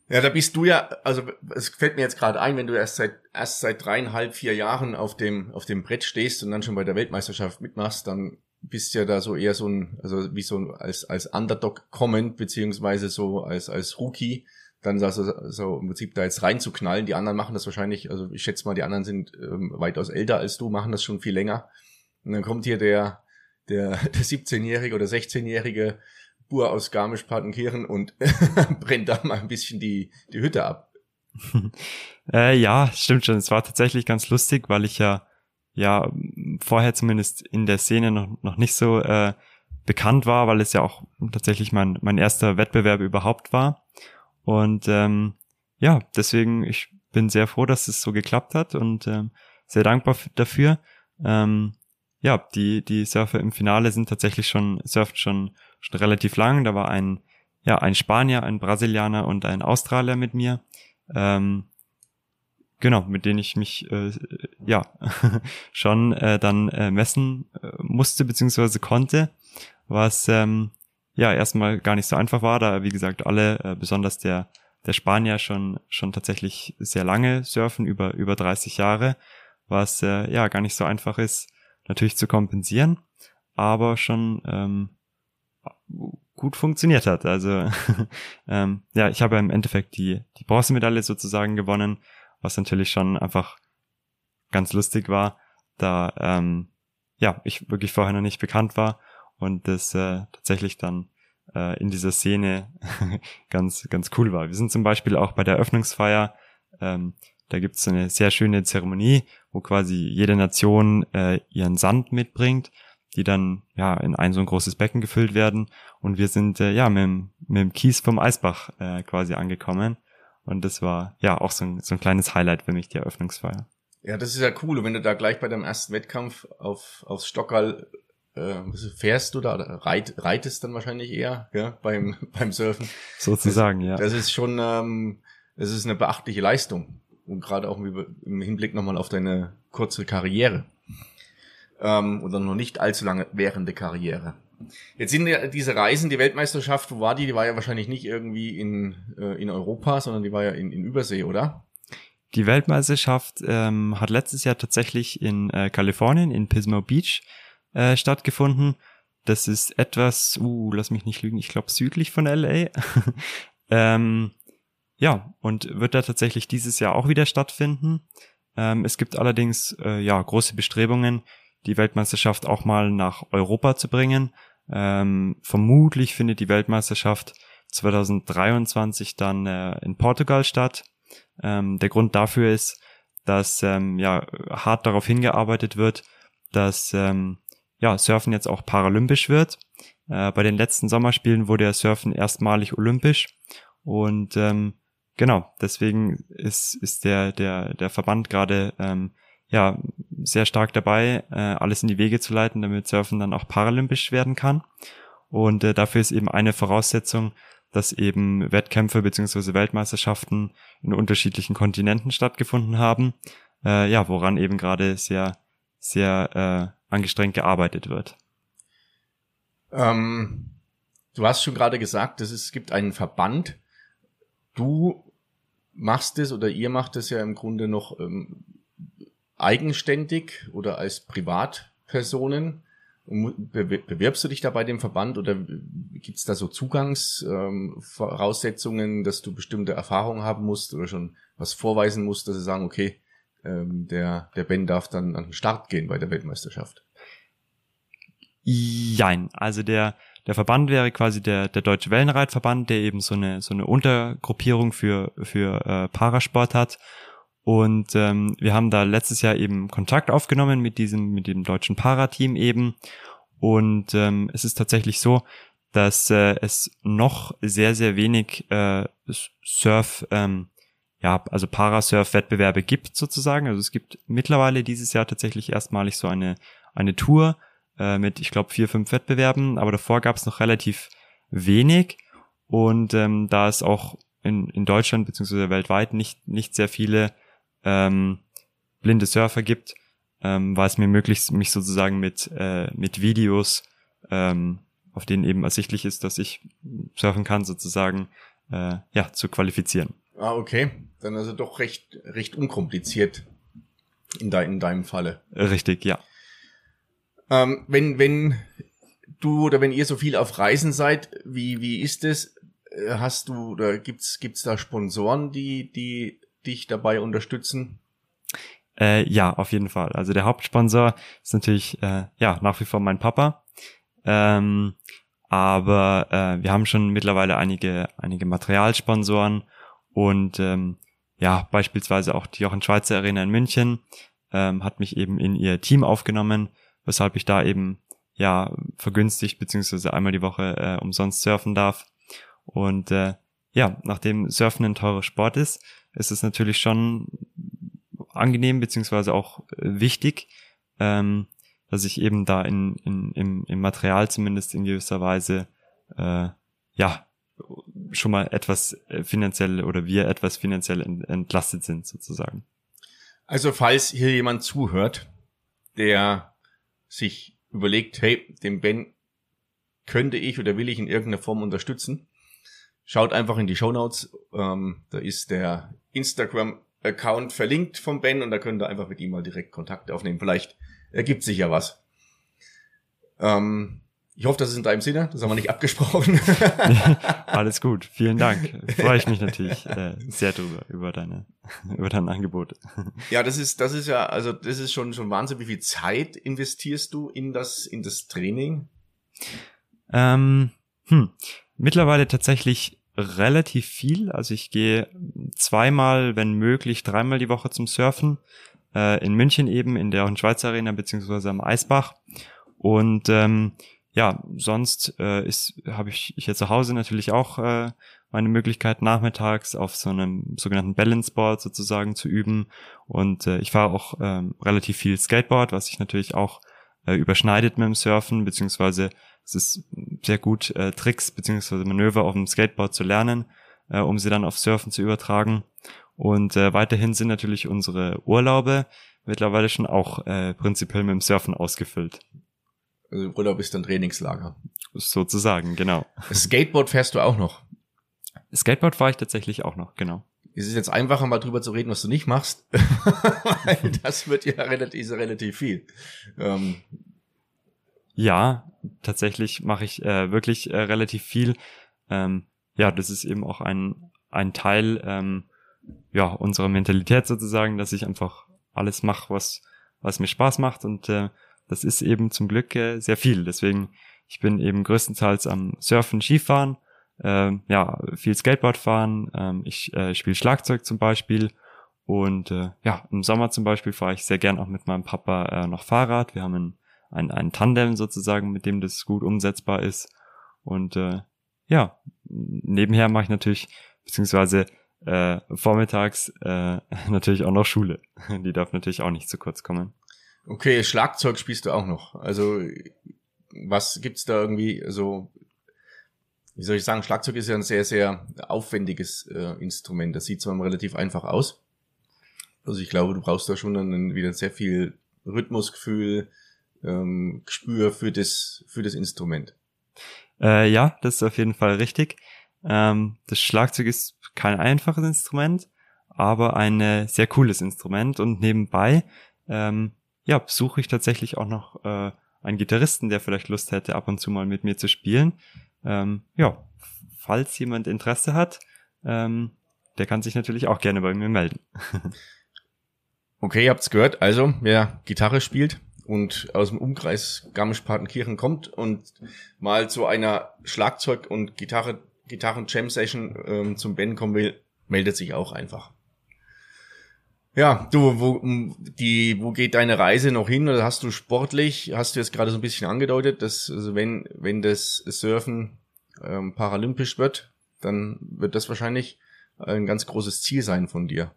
Ja, da bist du ja, also es fällt mir jetzt gerade ein, wenn du erst seit erst seit dreieinhalb, vier Jahren auf dem auf dem Brett stehst und dann schon bei der Weltmeisterschaft mitmachst, dann bist ja da so eher so ein, also wie so ein, als als Underdog kommend beziehungsweise so als als Rookie dann so, so im Prinzip da jetzt reinzuknallen. Die anderen machen das wahrscheinlich, also ich schätze mal, die anderen sind ähm, weitaus älter als du, machen das schon viel länger. Und dann kommt hier der, der, der 17-jährige oder 16-jährige Bur aus Garmisch-Partenkirchen und brennt da mal ein bisschen die, die Hütte ab. äh, ja, stimmt schon. Es war tatsächlich ganz lustig, weil ich ja, ja, vorher zumindest in der Szene noch, noch nicht so äh, bekannt war, weil es ja auch tatsächlich mein, mein erster Wettbewerb überhaupt war. Und ähm, ja, deswegen, ich bin sehr froh, dass es so geklappt hat und ähm, sehr dankbar dafür. Ähm, ja, die, die Surfer im Finale sind tatsächlich schon, surft schon, schon relativ lang. Da war ein, ja, ein Spanier, ein Brasilianer und ein Australier mit mir. Ähm, genau, mit denen ich mich äh, ja schon äh, dann äh, messen äh, musste beziehungsweise konnte, was ähm, ja erstmal gar nicht so einfach war, da wie gesagt alle, äh, besonders der der Spanier schon schon tatsächlich sehr lange surfen über über 30 Jahre, was äh, ja gar nicht so einfach ist natürlich zu kompensieren, aber schon ähm, gut funktioniert hat. Also ähm, ja, ich habe im Endeffekt die, die Bronzemedaille sozusagen gewonnen, was natürlich schon einfach ganz lustig war, da ähm, ja ich wirklich vorher noch nicht bekannt war und das äh, tatsächlich dann äh, in dieser Szene ganz ganz cool war. Wir sind zum Beispiel auch bei der Eröffnungsfeier ähm, da gibt es eine sehr schöne Zeremonie, wo quasi jede Nation äh, ihren Sand mitbringt, die dann ja in ein so ein großes Becken gefüllt werden. Und wir sind äh, ja mit dem, mit dem Kies vom Eisbach äh, quasi angekommen. Und das war ja auch so ein, so ein kleines Highlight für mich, die Eröffnungsfeier. Ja, das ist ja cool. Und wenn du da gleich bei deinem ersten Wettkampf auf, aufs Stockerl äh, fährst du da oder reit, reitest dann wahrscheinlich eher ja, beim, beim Surfen. Sozusagen, das, ja. Das ist schon, ähm, das ist eine beachtliche Leistung und gerade auch im Hinblick nochmal auf deine kurze Karriere ähm, oder noch nicht allzu lange währende Karriere. Jetzt sind ja diese Reisen, die Weltmeisterschaft, wo war die? Die war ja wahrscheinlich nicht irgendwie in, äh, in Europa, sondern die war ja in, in Übersee, oder? Die Weltmeisterschaft ähm, hat letztes Jahr tatsächlich in äh, Kalifornien, in Pismo Beach, äh, stattgefunden. Das ist etwas, uh, lass mich nicht lügen, ich glaube südlich von LA. ähm, ja, und wird da tatsächlich dieses Jahr auch wieder stattfinden. Ähm, es gibt allerdings äh, ja große Bestrebungen, die Weltmeisterschaft auch mal nach Europa zu bringen. Ähm, vermutlich findet die Weltmeisterschaft 2023 dann äh, in Portugal statt. Ähm, der Grund dafür ist, dass ähm, ja hart darauf hingearbeitet wird, dass ähm, ja Surfen jetzt auch paralympisch wird. Äh, bei den letzten Sommerspielen wurde ja Surfen erstmalig olympisch und ähm, Genau, deswegen ist, ist der, der, der Verband gerade ähm, ja sehr stark dabei, äh, alles in die Wege zu leiten, damit Surfen dann auch paralympisch werden kann. Und äh, dafür ist eben eine Voraussetzung, dass eben Wettkämpfe beziehungsweise Weltmeisterschaften in unterschiedlichen Kontinenten stattgefunden haben, äh, ja, woran eben gerade sehr, sehr äh, angestrengt gearbeitet wird. Ähm, du hast schon gerade gesagt, dass es gibt einen Verband, du machst es oder ihr macht es ja im Grunde noch ähm, eigenständig oder als Privatpersonen. Bewirbst du dich da bei dem Verband oder gibt es da so Zugangsvoraussetzungen, ähm, dass du bestimmte Erfahrungen haben musst oder schon was vorweisen musst, dass sie sagen, okay, ähm, der, der Ben darf dann an den Start gehen bei der Weltmeisterschaft? Jein, also der, der Verband wäre quasi der, der Deutsche Wellenreitverband, der eben so eine, so eine Untergruppierung für, für äh, Parasport hat. Und ähm, wir haben da letztes Jahr eben Kontakt aufgenommen mit diesem, mit dem deutschen Parateam eben. Und ähm, es ist tatsächlich so, dass äh, es noch sehr, sehr wenig äh, Surf, ähm, ja, also Parasurf-Wettbewerbe gibt sozusagen. Also es gibt mittlerweile dieses Jahr tatsächlich erstmalig so eine, eine Tour, äh, mit, ich glaube, vier, fünf Wettbewerben, aber davor gab es noch relativ wenig. Und ähm, da es auch in, in Deutschland beziehungsweise weltweit nicht, nicht sehr viele ähm, blinde Surfer gibt, ähm, war es mir möglich, mich sozusagen mit, äh, mit Videos, ähm, auf denen eben ersichtlich ist, dass ich surfen kann, sozusagen, äh, ja, zu qualifizieren. Ah, okay. Dann also doch recht, recht unkompliziert in, de in deinem Falle. Richtig, ja. Ähm, wenn, wenn du oder wenn ihr so viel auf Reisen seid, wie, wie ist es? äh, hast du oder gibt's gibt's da Sponsoren, die die dich dabei unterstützen? Äh, ja, auf jeden Fall. Also der Hauptsponsor ist natürlich äh, ja nach wie vor mein Papa. Ähm, aber äh, wir haben schon mittlerweile einige einige Materialsponsoren und ähm, ja beispielsweise auch die Jochen Schweizer Arena in München ähm, hat mich eben in ihr Team aufgenommen, weshalb ich da eben ja vergünstigt beziehungsweise einmal die Woche äh, umsonst surfen darf. Und äh, ja, nachdem Surfen ein teurer Sport ist, ist es natürlich schon angenehm beziehungsweise auch äh, wichtig, ähm, dass ich eben da in, in, im, im Material zumindest in gewisser Weise äh, ja schon mal etwas äh, finanziell oder wir etwas finanziell entlastet sind sozusagen. Also falls hier jemand zuhört, der sich überlegt, hey, den Ben könnte ich oder will ich in irgendeiner Form unterstützen, schaut einfach in die Show Notes. Ähm, da ist der Instagram-Account verlinkt vom Ben und da könnt ihr einfach mit ihm mal direkt Kontakt aufnehmen. Vielleicht ergibt sich ja was. Ähm, ich hoffe, das ist in deinem Sinne. Das haben wir nicht abgesprochen. Alles gut. Vielen Dank. Freue ich mich natürlich äh, sehr drüber, über deine, über dein Angebot. Ja, das ist, das ist ja, also das ist schon, schon Wahnsinn. Wie viel Zeit investierst du in das, in das Training? Ähm, hm, mittlerweile tatsächlich relativ viel. Also ich gehe zweimal, wenn möglich, dreimal die Woche zum Surfen. Äh, in München eben, in der Schweizer Arena, beziehungsweise am Eisbach. Und ähm, ja, sonst äh, ist habe ich hier zu Hause natürlich auch äh, meine Möglichkeit nachmittags auf so einem sogenannten Balance Board sozusagen zu üben und äh, ich fahre auch ähm, relativ viel Skateboard, was sich natürlich auch äh, überschneidet mit dem Surfen beziehungsweise es ist sehr gut äh, Tricks beziehungsweise Manöver auf dem Skateboard zu lernen, äh, um sie dann auf Surfen zu übertragen und äh, weiterhin sind natürlich unsere Urlaube mittlerweile schon auch äh, prinzipiell mit dem Surfen ausgefüllt. Also Urlaub ist dann Trainingslager. Sozusagen, genau. Skateboard fährst du auch noch? Skateboard fahre ich tatsächlich auch noch, genau. Es ist jetzt einfacher, mal drüber zu reden, was du nicht machst. Weil das wird ja relativ, relativ viel. Ähm. Ja, tatsächlich mache ich äh, wirklich äh, relativ viel. Ähm, ja, das ist eben auch ein, ein Teil ähm, ja, unserer Mentalität sozusagen, dass ich einfach alles mache, was, was mir Spaß macht und äh, das ist eben zum Glück äh, sehr viel. Deswegen, ich bin eben größtenteils am Surfen, Skifahren, äh, ja, viel Skateboard fahren, ähm, ich äh, spiele Schlagzeug zum Beispiel und äh, ja, im Sommer zum Beispiel fahre ich sehr gern auch mit meinem Papa äh, noch Fahrrad. Wir haben ein, ein, ein Tandem sozusagen, mit dem das gut umsetzbar ist. Und äh, ja, nebenher mache ich natürlich, beziehungsweise äh, vormittags äh, natürlich auch noch Schule. Die darf natürlich auch nicht zu kurz kommen. Okay, Schlagzeug spielst du auch noch. Also was gibt's da irgendwie so? Wie soll ich sagen? Schlagzeug ist ja ein sehr sehr aufwendiges äh, Instrument. Das sieht zwar relativ einfach aus. Also ich glaube, du brauchst da schon dann wieder sehr viel Rhythmusgefühl, ähm, Gespür für das für das Instrument. Äh, ja, das ist auf jeden Fall richtig. Ähm, das Schlagzeug ist kein einfaches Instrument, aber ein äh, sehr cooles Instrument und nebenbei ähm, ja, besuche ich tatsächlich auch noch äh, einen Gitarristen, der vielleicht Lust hätte, ab und zu mal mit mir zu spielen. Ähm, ja, falls jemand Interesse hat, ähm, der kann sich natürlich auch gerne bei mir melden. okay, ihr habt's gehört. Also, wer Gitarre spielt und aus dem Umkreis Garmisch-Partenkirchen kommt und mal zu einer Schlagzeug- und Gitarre, Gitarren-Jam-Session ähm, zum Ben kommen will, meldet sich auch einfach. Ja, du, wo, die, wo geht deine Reise noch hin? Oder hast du sportlich, hast du jetzt gerade so ein bisschen angedeutet, dass also wenn, wenn das Surfen ähm, paralympisch wird, dann wird das wahrscheinlich ein ganz großes Ziel sein von dir.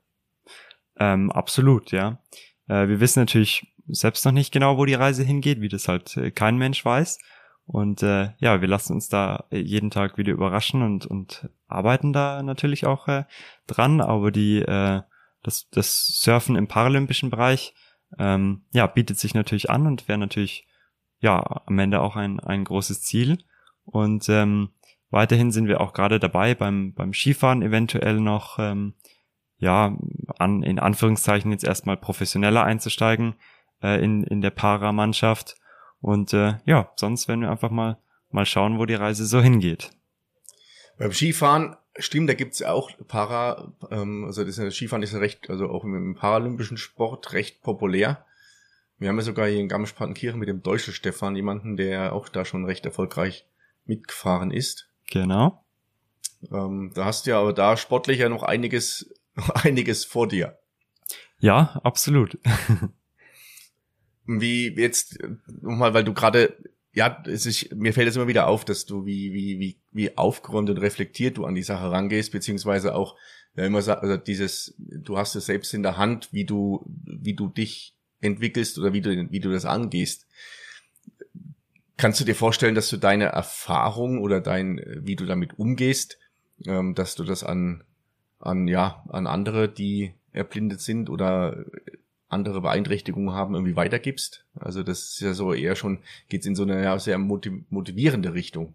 Ähm, absolut, ja. Äh, wir wissen natürlich selbst noch nicht genau, wo die Reise hingeht, wie das halt äh, kein Mensch weiß. Und äh, ja, wir lassen uns da jeden Tag wieder überraschen und, und arbeiten da natürlich auch äh, dran, aber die äh, das, das Surfen im paralympischen Bereich, ähm, ja, bietet sich natürlich an und wäre natürlich, ja, am Ende auch ein, ein großes Ziel. Und ähm, weiterhin sind wir auch gerade dabei, beim, beim Skifahren eventuell noch, ähm, ja, an, in Anführungszeichen jetzt erstmal professioneller einzusteigen äh, in, in der Beim Skifahren, stimmt, da gibt's auch Para, ähm, also das, das Skifahren ist ja recht, also auch im paralympischen Sport recht populär. Wir haben ja sogar hier in Garmisch-Partenkirchen mit dem deutschen Stefan jemanden, der auch da schon recht erfolgreich mitgefahren ist. Genau. Ähm, da hast du ja aber da sportlich ja noch einiges, noch einiges vor dir. Ja, absolut. wie jetzt nochmal, weil du gerade, ja, es ist, mir fällt es immer wieder auf, dass du wie, wie, wie, wie aufgeräumt und reflektiert du an die Sache rangehst, beziehungsweise auch, ja, immer also dieses, du hast es selbst in der Hand, wie du, wie du dich entwickelst oder wie du, wie du das angehst. Kannst du dir vorstellen, dass du deine Erfahrung oder dein, wie du damit umgehst, ähm, dass du das an, an, ja, an andere, die erblindet sind oder andere Beeinträchtigungen haben, irgendwie weitergibst? Also das ist ja so eher schon, geht's in so eine ja, sehr motivierende Richtung.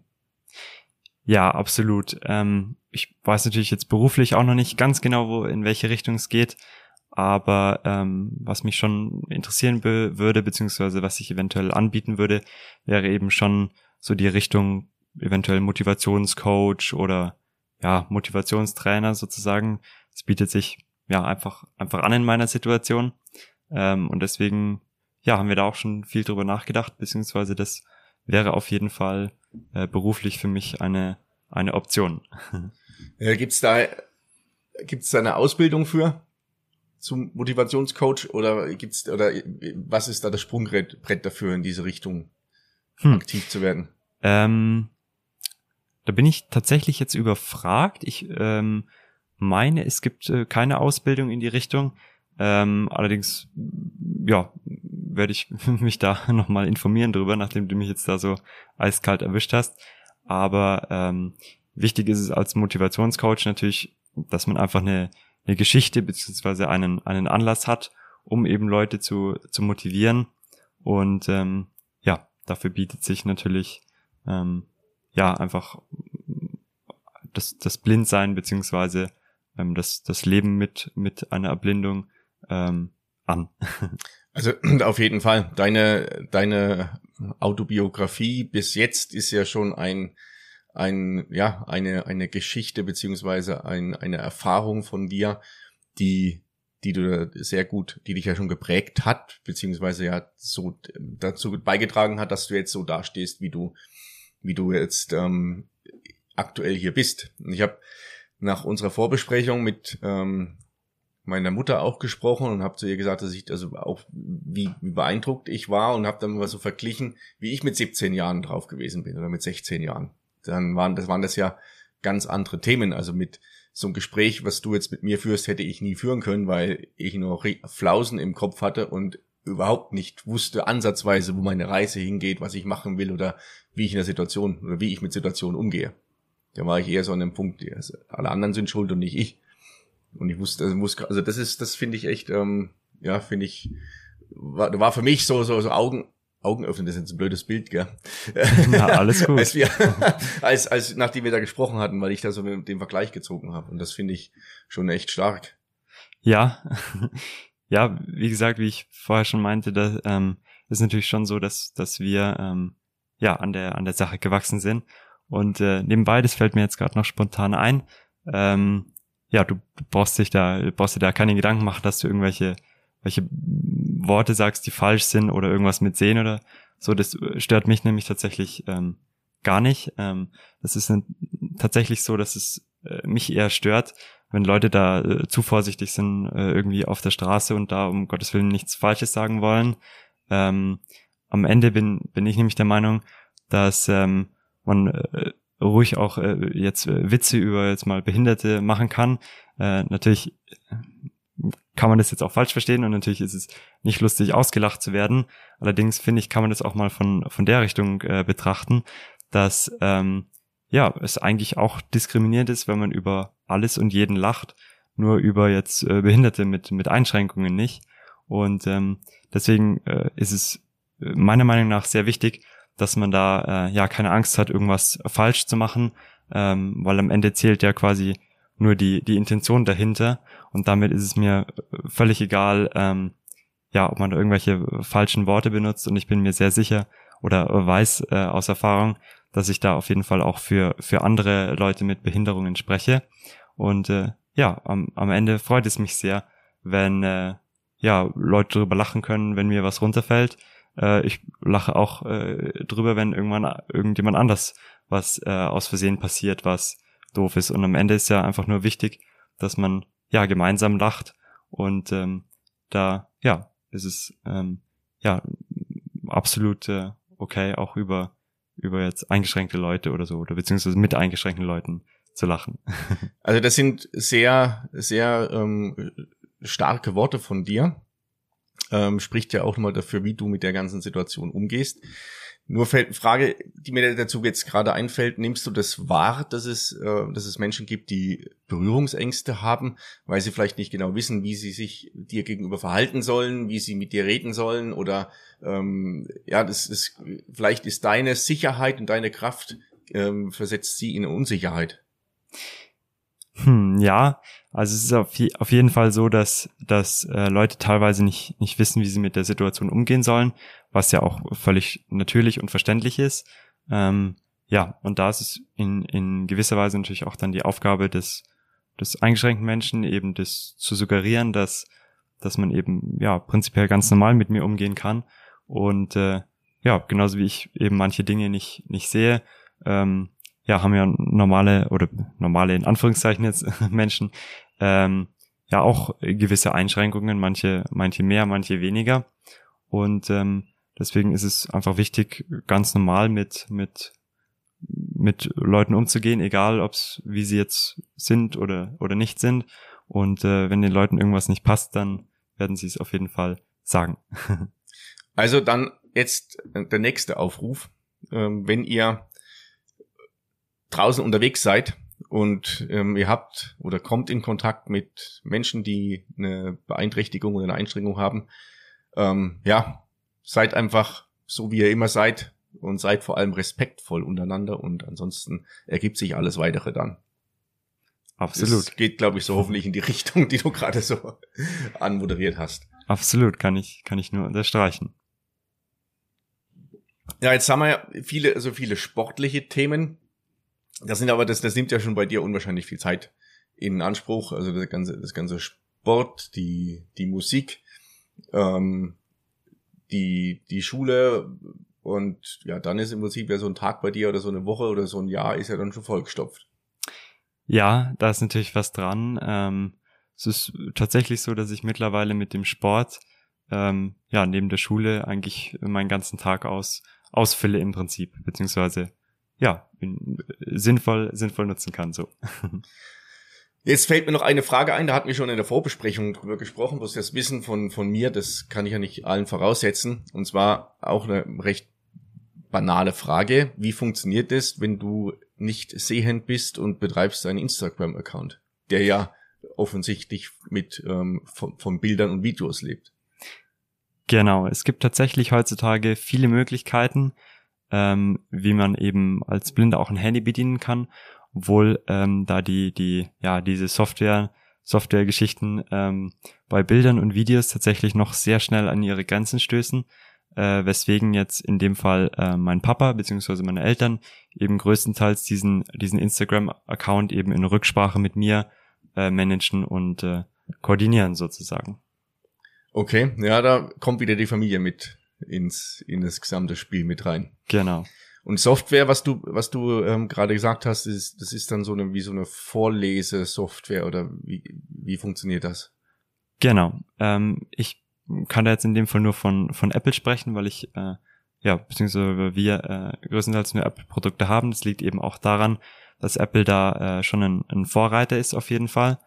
Ja, absolut. Ähm, ich weiß natürlich jetzt beruflich auch noch nicht ganz genau, wo in welche Richtung es geht. Aber ähm, was mich schon interessieren be würde, beziehungsweise was ich eventuell anbieten würde, wäre eben schon so die Richtung eventuell Motivationscoach oder ja, Motivationstrainer sozusagen. Es bietet sich ja einfach, einfach an in meiner Situation. Ähm, und deswegen, ja, haben wir da auch schon viel drüber nachgedacht, beziehungsweise das wäre auf jeden Fall äh, beruflich für mich eine, eine Option. Ja, gibt's da, gibt's da eine Ausbildung für? zum Motivationscoach oder gibt's oder was ist da das Sprungbrett dafür in diese Richtung hm. aktiv zu werden? Ähm, da bin ich tatsächlich jetzt überfragt. Ich ähm, meine, es gibt äh, keine Ausbildung in die Richtung. Ähm, allerdings, ja, werde ich mich da nochmal informieren drüber, nachdem du mich jetzt da so eiskalt erwischt hast. Aber ähm, wichtig ist es als Motivationscoach natürlich, dass man einfach eine eine Geschichte beziehungsweise einen, einen Anlass hat, um eben Leute zu, zu motivieren. Und ähm, ja, dafür bietet sich natürlich ähm, ja einfach das, das Blindsein beziehungsweise ähm, das, das Leben mit, mit einer Erblindung ähm, an. Also auf jeden Fall. Deine, deine Autobiografie bis jetzt ist ja schon ein ein, ja, eine, eine Geschichte beziehungsweise ein, eine Erfahrung von dir, die, die du sehr gut, die dich ja schon geprägt hat, beziehungsweise ja so dazu beigetragen hat, dass du jetzt so dastehst, wie du, wie du jetzt ähm, aktuell hier bist. Und ich habe nach unserer Vorbesprechung mit ähm, meiner Mutter auch gesprochen und habe zu ihr gesagt, dass ich also auch wie, wie beeindruckt ich war und habe dann mal so verglichen, wie ich mit 17 Jahren drauf gewesen bin oder mit 16 Jahren dann waren das waren das ja ganz andere Themen. Also mit so einem Gespräch, was du jetzt mit mir führst, hätte ich nie führen können, weil ich nur Flausen im Kopf hatte und überhaupt nicht wusste ansatzweise, wo meine Reise hingeht, was ich machen will oder wie ich in der Situation oder wie ich mit Situationen umgehe. Da war ich eher so an dem Punkt, also alle anderen sind schuld und nicht ich. Und ich wusste, also, muss, also das ist, das finde ich echt, ähm, ja, finde ich, war, war für mich so, so, so Augen, Augen öffnen, das ist jetzt ein blödes Bild, gell? Ja, alles gut. als wir, als, als, nachdem wir da gesprochen hatten, weil ich da so mit dem Vergleich gezogen habe. Und das finde ich schon echt stark. Ja, ja, wie gesagt, wie ich vorher schon meinte, da ähm, ist natürlich schon so, dass, dass wir ähm, ja an der, an der Sache gewachsen sind. Und äh, nebenbei, das fällt mir jetzt gerade noch spontan ein, ähm, ja, du brauchst dich da, brauchst dir da keine Gedanken machen, dass du irgendwelche welche Worte sagst, die falsch sind oder irgendwas mit sehen oder so. Das stört mich nämlich tatsächlich ähm, gar nicht. Ähm, das ist ein, tatsächlich so, dass es äh, mich eher stört, wenn Leute da äh, zu vorsichtig sind äh, irgendwie auf der Straße und da um Gottes Willen nichts Falsches sagen wollen. Ähm, am Ende bin, bin ich nämlich der Meinung, dass ähm, man äh, ruhig auch äh, jetzt äh, Witze über jetzt mal Behinderte machen kann. Äh, natürlich kann man das jetzt auch falsch verstehen und natürlich ist es nicht lustig, ausgelacht zu werden. Allerdings finde ich, kann man das auch mal von, von der Richtung äh, betrachten, dass ähm, ja, es eigentlich auch diskriminierend ist, wenn man über alles und jeden lacht, nur über jetzt äh, Behinderte mit, mit Einschränkungen nicht. Und ähm, deswegen äh, ist es äh, meiner Meinung nach sehr wichtig, dass man da äh, ja keine Angst hat, irgendwas falsch zu machen, ähm, weil am Ende zählt ja quasi nur die, die Intention dahinter und damit ist es mir völlig egal, ähm, ja, ob man da irgendwelche falschen Worte benutzt und ich bin mir sehr sicher oder weiß äh, aus Erfahrung, dass ich da auf jeden Fall auch für, für andere Leute mit Behinderungen spreche. Und äh, ja, am, am Ende freut es mich sehr, wenn äh, ja Leute darüber lachen können, wenn mir was runterfällt. Äh, ich lache auch äh, drüber, wenn irgendwann irgendjemand anders was äh, aus Versehen passiert, was doof ist. Und am Ende ist ja einfach nur wichtig, dass man ja gemeinsam lacht und ähm, da ja ist es ähm, ja absolut äh, okay, auch über über jetzt eingeschränkte Leute oder so oder beziehungsweise mit eingeschränkten Leuten zu lachen. Also das sind sehr sehr ähm, starke Worte von dir. Ähm, spricht ja auch nochmal dafür, wie du mit der ganzen Situation umgehst. Nur Frage, die mir dazu jetzt gerade einfällt, nimmst du das wahr, dass es, äh, dass es Menschen gibt, die Berührungsängste haben, weil sie vielleicht nicht genau wissen, wie sie sich dir gegenüber verhalten sollen, wie sie mit dir reden sollen oder ähm, ja, das ist vielleicht ist deine Sicherheit und deine Kraft ähm, versetzt sie in Unsicherheit. Hm, ja, also es ist auf, auf jeden Fall so, dass, dass äh, Leute teilweise nicht, nicht wissen, wie sie mit der Situation umgehen sollen, was ja auch völlig natürlich und verständlich ist. Ähm, ja, und da ist es in, in gewisser Weise natürlich auch dann die Aufgabe des, des eingeschränkten Menschen, eben das zu suggerieren, dass, dass man eben ja prinzipiell ganz normal mit mir umgehen kann. Und äh, ja, genauso wie ich eben manche Dinge nicht, nicht sehe, ähm, ja, haben ja normale oder normale in Anführungszeichen jetzt Menschen ähm, ja auch gewisse Einschränkungen, manche, manche mehr, manche weniger. Und ähm, deswegen ist es einfach wichtig, ganz normal mit, mit, mit Leuten umzugehen, egal ob's wie sie jetzt sind oder, oder nicht sind. Und äh, wenn den Leuten irgendwas nicht passt, dann werden sie es auf jeden Fall sagen. also dann jetzt der nächste Aufruf. Ähm, wenn ihr draußen unterwegs seid und ähm, ihr habt oder kommt in Kontakt mit Menschen, die eine Beeinträchtigung oder eine Einschränkung haben, ähm, ja, seid einfach so, wie ihr immer seid und seid vor allem respektvoll untereinander und ansonsten ergibt sich alles weitere dann. Absolut. Das geht, glaube ich, so hoffentlich in die Richtung, die du gerade so anmoderiert hast. Absolut, kann ich, kann ich nur unterstreichen. Ja, jetzt haben wir ja viele, so viele sportliche Themen. Das sind aber, das, das nimmt ja schon bei dir unwahrscheinlich viel Zeit in Anspruch. Also das ganze, das ganze Sport, die, die Musik, ähm, die, die Schule und ja, dann ist im Prinzip ja so ein Tag bei dir oder so eine Woche oder so ein Jahr ist ja dann schon vollgestopft. Ja, da ist natürlich was dran. Ähm, es ist tatsächlich so, dass ich mittlerweile mit dem Sport ähm, ja neben der Schule eigentlich meinen ganzen Tag aus ausfülle im Prinzip, beziehungsweise ja, sinnvoll, sinnvoll nutzen kann, so. Jetzt fällt mir noch eine Frage ein, da hatten wir schon in der Vorbesprechung drüber gesprochen, bloß das Wissen von, von mir, das kann ich ja nicht allen voraussetzen. Und zwar auch eine recht banale Frage. Wie funktioniert es, wenn du nicht sehend bist und betreibst einen Instagram-Account, der ja offensichtlich mit ähm, von, von Bildern und Videos lebt? Genau, es gibt tatsächlich heutzutage viele Möglichkeiten, ähm, wie man eben als Blinder auch ein Handy bedienen kann, obwohl ähm, da die, die, ja, diese Software, Softwaregeschichten ähm, bei Bildern und Videos tatsächlich noch sehr schnell an ihre Grenzen stößen, äh, weswegen jetzt in dem Fall äh, mein Papa beziehungsweise meine Eltern eben größtenteils diesen, diesen Instagram-Account eben in Rücksprache mit mir äh, managen und äh, koordinieren sozusagen. Okay, ja, da kommt wieder die Familie mit ins, in das gesamte Spiel mit rein. Genau. Und Software, was du, was du ähm, gerade gesagt hast, ist, das ist dann so eine, wie so eine Vorlesesoftware oder wie, wie funktioniert das? Genau. Ähm, ich kann da jetzt in dem Fall nur von, von Apple sprechen, weil ich, äh, ja, beziehungsweise wir äh, größtenteils nur Apple-Produkte haben. Das liegt eben auch daran, dass Apple da äh, schon ein, ein Vorreiter ist auf jeden Fall.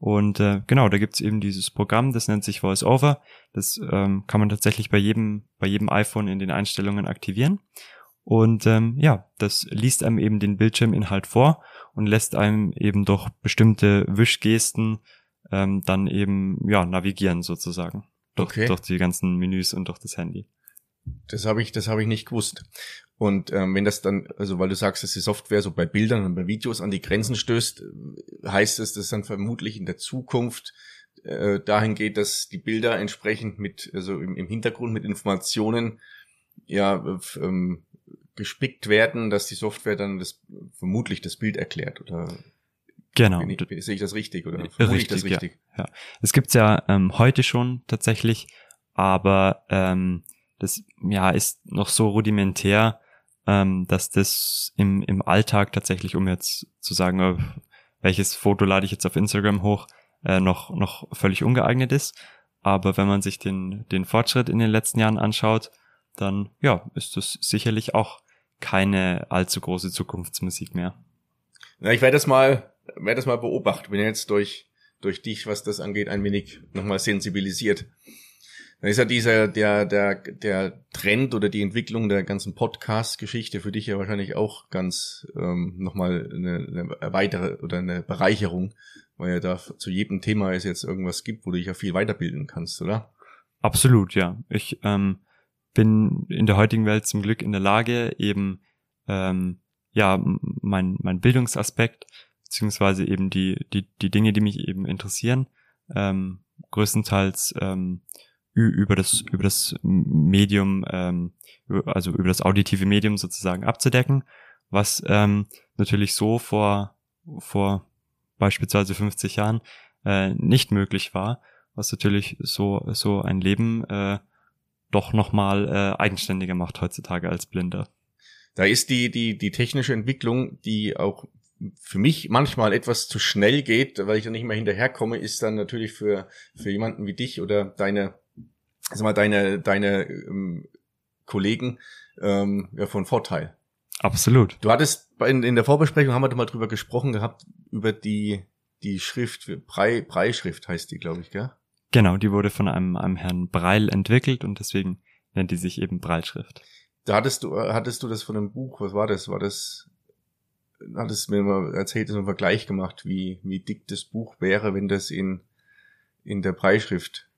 Und äh, genau, da gibt's eben dieses Programm, das nennt sich VoiceOver. Das ähm, kann man tatsächlich bei jedem, bei jedem iPhone in den Einstellungen aktivieren. Und ähm, ja, das liest einem eben den Bildschirminhalt vor und lässt einem eben durch bestimmte Wischgesten ähm, dann eben ja navigieren sozusagen. Durch, okay. durch die ganzen Menüs und durch das Handy. Das habe ich, das habe ich nicht gewusst. Und ähm, wenn das dann, also weil du sagst, dass die Software so bei Bildern und bei Videos an die Grenzen stößt, heißt es, dass dann vermutlich in der Zukunft äh, dahin geht, dass die Bilder entsprechend mit, also im, im Hintergrund mit Informationen ja ähm, gespickt werden, dass die Software dann das vermutlich das Bild erklärt oder Genau. ich, sehe ich das richtig oder richtig, ich das richtig? Ja, ja. Es gibt's ja ähm, heute schon tatsächlich, aber ähm, das ja ist noch so rudimentär, ähm, dass das im, im Alltag tatsächlich, um jetzt zu sagen, äh, welches Foto lade ich jetzt auf Instagram hoch, äh, noch, noch völlig ungeeignet ist. Aber wenn man sich den, den Fortschritt in den letzten Jahren anschaut, dann ja, ist das sicherlich auch keine allzu große Zukunftsmusik mehr. Na, ich werde das mal, werde das mal beobachten. Bin jetzt durch, durch dich, was das angeht, ein wenig nochmal sensibilisiert. Dann ist ja dieser, der, der, der Trend oder die Entwicklung der ganzen Podcast-Geschichte für dich ja wahrscheinlich auch ganz ähm, nochmal eine, eine weitere oder eine Bereicherung, weil ja da zu jedem Thema es jetzt irgendwas gibt, wo du dich ja viel weiterbilden kannst, oder? Absolut, ja. Ich ähm, bin in der heutigen Welt zum Glück in der Lage, eben ähm, ja mein, mein Bildungsaspekt beziehungsweise eben die, die, die Dinge, die mich eben interessieren, ähm, größtenteils ähm, über das, über das Medium, ähm, also über das auditive Medium sozusagen abzudecken, was ähm, natürlich so vor, vor beispielsweise 50 Jahren äh, nicht möglich war, was natürlich so, so ein Leben äh, doch nochmal äh, eigenständiger macht heutzutage als Blinder. Da ist die, die, die technische Entwicklung, die auch für mich manchmal etwas zu schnell geht, weil ich da nicht mehr hinterherkomme, ist dann natürlich für, für jemanden wie dich oder deine sag mal, deine, deine ähm, Kollegen ähm, ja, von Vorteil. Absolut. Du hattest in, in der Vorbesprechung haben wir doch mal drüber gesprochen gehabt, über die, die Schrift, Brei, Brei-Schrift heißt die, glaube ich, gell? Genau, die wurde von einem, einem Herrn Breil entwickelt und deswegen nennt die sich eben Breilschrift. Da hattest du, hattest du das von einem Buch, was war das? War das, hattest du mir mal erzählt, so einen Vergleich gemacht, wie, wie dick das Buch wäre, wenn das in, in der Breitschrift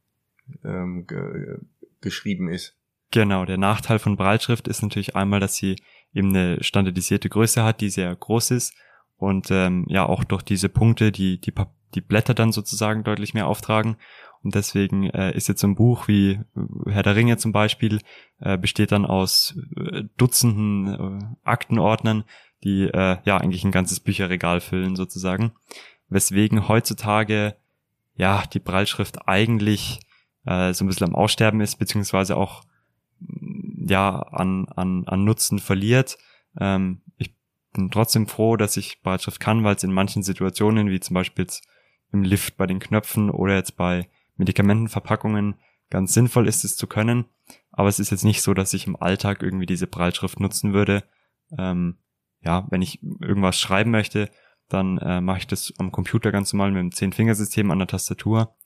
ähm, ge geschrieben ist. Genau, der Nachteil von Breitschrift ist natürlich einmal, dass sie eben eine standardisierte Größe hat, die sehr groß ist und ähm, ja auch durch diese Punkte, die, die die Blätter dann sozusagen deutlich mehr auftragen. Und deswegen äh, ist jetzt so ein Buch wie Herr der Ringe zum Beispiel, äh, besteht dann aus äh, Dutzenden äh, Aktenordnern, die äh, ja eigentlich ein ganzes Bücherregal füllen sozusagen. Weswegen heutzutage ja die Breitschrift eigentlich äh, so ein bisschen am Aussterben ist, beziehungsweise auch ja an, an, an Nutzen verliert. Ähm, ich bin trotzdem froh, dass ich Breitschrift kann, weil es in manchen Situationen, wie zum Beispiel jetzt im Lift bei den Knöpfen oder jetzt bei Medikamentenverpackungen, ganz sinnvoll ist, es zu können. Aber es ist jetzt nicht so, dass ich im Alltag irgendwie diese Breitschrift nutzen würde. Ähm, ja, wenn ich irgendwas schreiben möchte, dann äh, mache ich das am Computer ganz normal mit dem Zehn-Fingersystem an der Tastatur.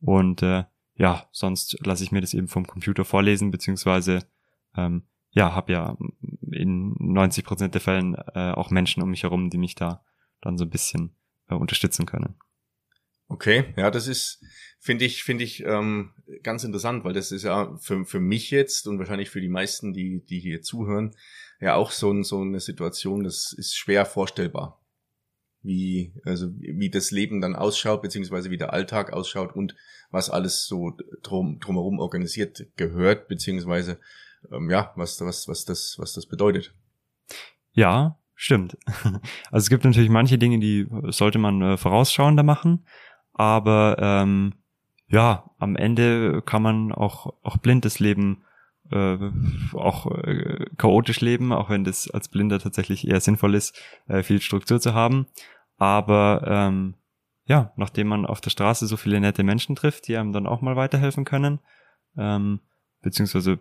Und äh, ja, sonst lasse ich mir das eben vom Computer vorlesen, beziehungsweise ähm, ja, habe ja in 90 Prozent der Fällen äh, auch Menschen um mich herum, die mich da dann so ein bisschen äh, unterstützen können. Okay, ja, das ist, finde ich, finde ich ähm, ganz interessant, weil das ist ja für, für mich jetzt und wahrscheinlich für die meisten, die, die hier zuhören, ja auch so, so eine Situation, das ist schwer vorstellbar wie, also wie das Leben dann ausschaut, beziehungsweise wie der Alltag ausschaut und was alles so drum, drumherum organisiert gehört, beziehungsweise ähm, ja, was, was, was das, was das bedeutet. Ja, stimmt. Also es gibt natürlich manche Dinge, die sollte man äh, vorausschauender machen, aber ähm, ja, am Ende kann man auch, auch blindes Leben äh, auch äh, chaotisch leben, auch wenn das als Blinder tatsächlich eher sinnvoll ist, äh, viel Struktur zu haben. Aber ähm, ja, nachdem man auf der Straße so viele nette Menschen trifft, die einem dann auch mal weiterhelfen können, ähm, beziehungsweise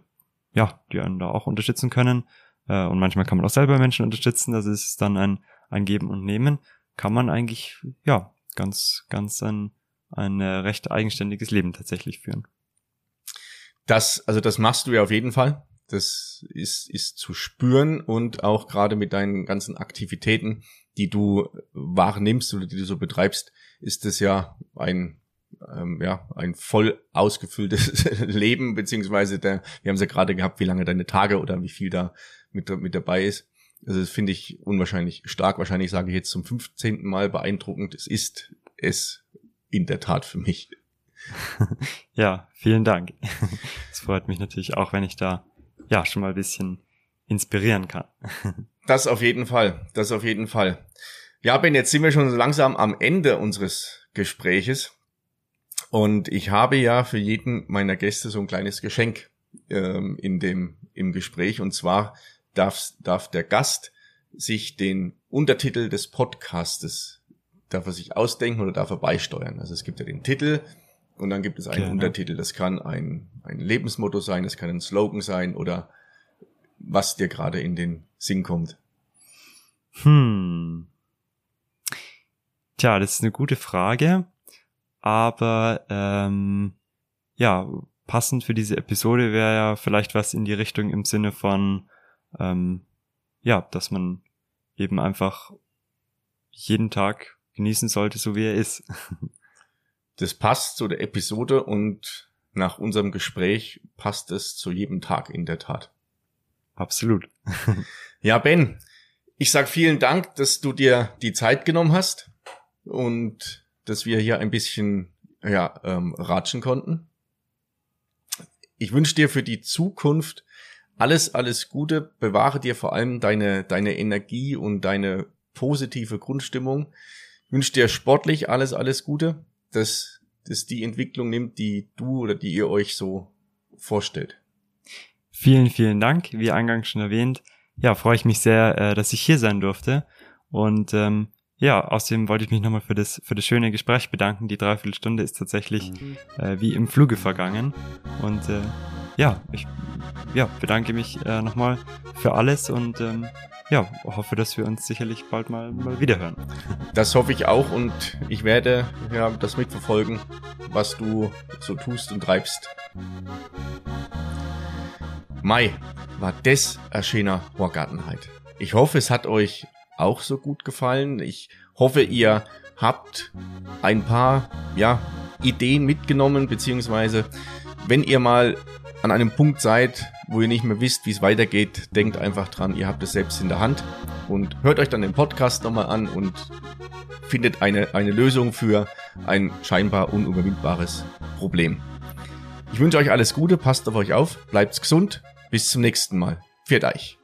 ja, die einen da auch unterstützen können. Äh, und manchmal kann man auch selber Menschen unterstützen, das ist dann ein, ein Geben und Nehmen, kann man eigentlich, ja, ganz, ganz ein, ein äh, recht eigenständiges Leben tatsächlich führen. Das, also das machst du ja auf jeden Fall. Das ist, ist zu spüren und auch gerade mit deinen ganzen Aktivitäten die du wahrnimmst oder die du so betreibst, ist es ja ein ähm, ja ein voll ausgefülltes Leben beziehungsweise der wir haben es ja gerade gehabt, wie lange deine Tage oder wie viel da mit mit dabei ist. Also das finde ich unwahrscheinlich stark. Wahrscheinlich sage ich jetzt zum 15. Mal beeindruckend. Es ist es in der Tat für mich. ja, vielen Dank. Es freut mich natürlich auch, wenn ich da ja schon mal ein bisschen inspirieren kann. Das auf jeden Fall, das auf jeden Fall. Ja, Ben, jetzt sind wir schon so langsam am Ende unseres Gespräches. Und ich habe ja für jeden meiner Gäste so ein kleines Geschenk ähm, in dem, im Gespräch. Und zwar darf, darf der Gast sich den Untertitel des Podcastes, darf er sich ausdenken oder darf er beisteuern. Also es gibt ja den Titel und dann gibt es einen genau. Untertitel. Das kann ein, ein Lebensmotto sein, das kann ein Slogan sein oder was dir gerade in den Sinn kommt. Hm. Tja, das ist eine gute Frage. Aber ähm, ja, passend für diese Episode wäre ja vielleicht was in die Richtung im Sinne von, ähm, ja, dass man eben einfach jeden Tag genießen sollte, so wie er ist. Das passt zu der Episode und nach unserem Gespräch passt es zu jedem Tag in der Tat. Absolut. ja, Ben, ich sag vielen Dank, dass du dir die Zeit genommen hast und dass wir hier ein bisschen ja, ähm, ratschen konnten. Ich wünsche dir für die Zukunft alles, alles Gute. Bewahre dir vor allem deine, deine Energie und deine positive Grundstimmung. Ich wünsche dir sportlich alles, alles Gute, dass, dass die Entwicklung nimmt, die du oder die ihr euch so vorstellt. Vielen, vielen Dank. Wie eingangs schon erwähnt, ja, freue ich mich sehr, äh, dass ich hier sein durfte. Und ähm, ja, außerdem wollte ich mich nochmal für das, für das schöne Gespräch bedanken. Die Dreiviertelstunde ist tatsächlich mhm. äh, wie im Fluge vergangen. Und äh, ja, ich ja, bedanke mich äh, nochmal für alles und ähm, ja, hoffe, dass wir uns sicherlich bald mal, mal wiederhören. Das hoffe ich auch und ich werde ja, das mitverfolgen, was du so tust und treibst. Mai, war das ein schöner Horgartenheit. Ich hoffe, es hat euch auch so gut gefallen. Ich hoffe, ihr habt ein paar ja, Ideen mitgenommen, beziehungsweise wenn ihr mal an einem Punkt seid, wo ihr nicht mehr wisst, wie es weitergeht, denkt einfach dran, ihr habt es selbst in der Hand und hört euch dann den Podcast nochmal an und findet eine, eine Lösung für ein scheinbar unüberwindbares Problem. Ich wünsche euch alles Gute, passt auf euch auf, bleibt gesund, bis zum nächsten Mal. Pfiat euch.